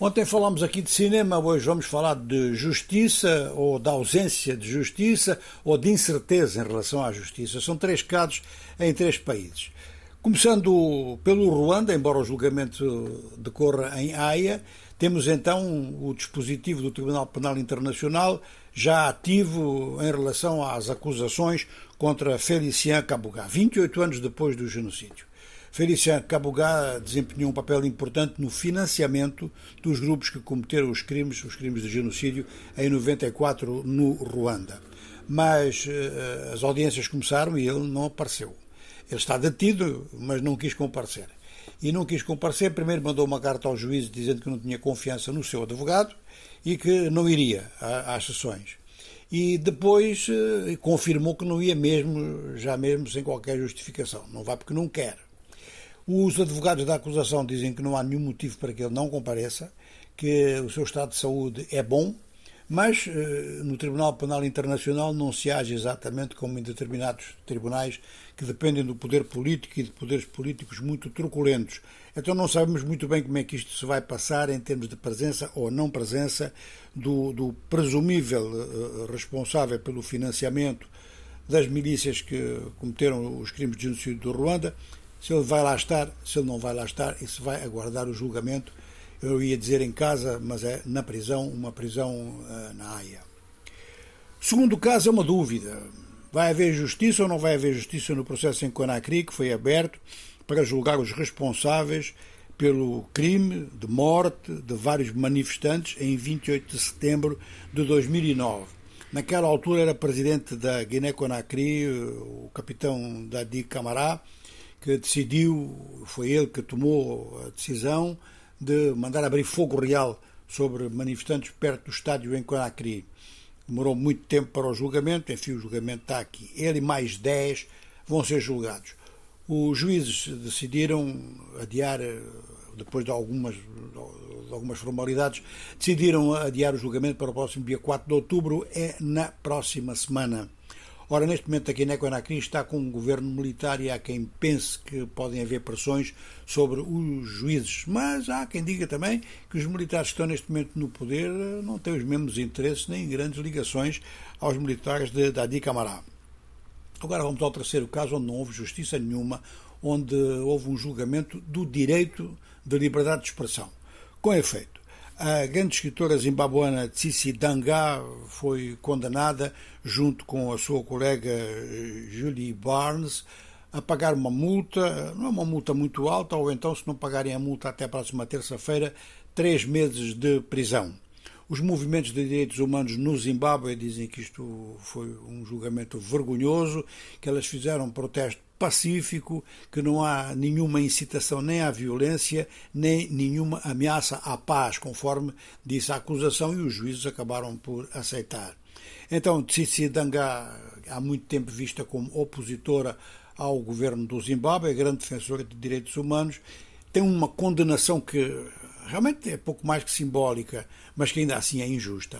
Ontem falámos aqui de cinema, hoje vamos falar de justiça ou da ausência de justiça ou de incerteza em relação à justiça. São três casos em três países. Começando pelo Ruanda, embora o julgamento decorra em Haia, temos então o dispositivo do Tribunal Penal Internacional já ativo em relação às acusações contra Felicien Kabuga, 28 anos depois do genocídio. Felicien Kabuga desempenhou um papel importante no financiamento dos grupos que cometeram os crimes, os crimes de genocídio, em 94 no Ruanda. Mas uh, as audiências começaram e ele não apareceu. Ele está detido, mas não quis comparecer. E não quis comparecer, primeiro mandou uma carta ao juiz dizendo que não tinha confiança no seu advogado e que não iria às sessões. E depois uh, confirmou que não ia mesmo, já mesmo sem qualquer justificação. Não vai porque não quer. Os advogados da acusação dizem que não há nenhum motivo para que ele não compareça, que o seu estado de saúde é bom, mas eh, no Tribunal Penal Internacional não se age exatamente como em determinados tribunais que dependem do poder político e de poderes políticos muito truculentos. Então não sabemos muito bem como é que isto se vai passar em termos de presença ou não presença do, do presumível eh, responsável pelo financiamento das milícias que cometeram os crimes de genocídio do Ruanda se ele vai lá estar, se ele não vai lá estar e se vai aguardar o julgamento. Eu ia dizer em casa, mas é na prisão, uma prisão uh, na Haia. Segundo caso é uma dúvida. Vai haver justiça ou não vai haver justiça no processo em Conakry, que foi aberto para julgar os responsáveis pelo crime de morte de vários manifestantes em 28 de setembro de 2009. Naquela altura era presidente da Guiné-Conakry, o capitão Dadi Camará, que decidiu, foi ele que tomou a decisão de mandar abrir fogo real sobre manifestantes perto do estádio em Conakry. Demorou muito tempo para o julgamento, enfim, o julgamento está aqui. Ele e mais 10 vão ser julgados. Os juízes decidiram adiar, depois de algumas, de algumas formalidades, decidiram adiar o julgamento para o próximo dia 4 de outubro, é na próxima semana. Ora, neste momento a Guiné-Conakry está com um governo militar e há quem pense que podem haver pressões sobre os juízes, mas há quem diga também que os militares que estão neste momento no poder eh, não têm os mesmos interesses nem grandes ligações aos militares de Dadi Camará. Agora vamos ao terceiro caso onde não houve justiça nenhuma, onde houve um julgamento do direito de liberdade de expressão. Com efeito, a grande escritora zimbabuana Tsitsi Danga foi condenada, junto com a sua colega eh, Julie Barnes, a pagar uma multa, não é uma multa muito alta, ou então, se não pagarem a multa até a próxima terça-feira, três meses de prisão. Os movimentos de direitos humanos no Zimbábue dizem que isto foi um julgamento vergonhoso, que elas fizeram protesto pacífico, que não há nenhuma incitação nem à violência, nem nenhuma ameaça à paz, conforme disse a acusação, e os juízes acabaram por aceitar. Então, Tsitsi Danga, há muito tempo vista como opositora ao governo do Zimbábue, grande defensora de direitos humanos, tem uma condenação que realmente é pouco mais que simbólica, mas que ainda assim é injusta.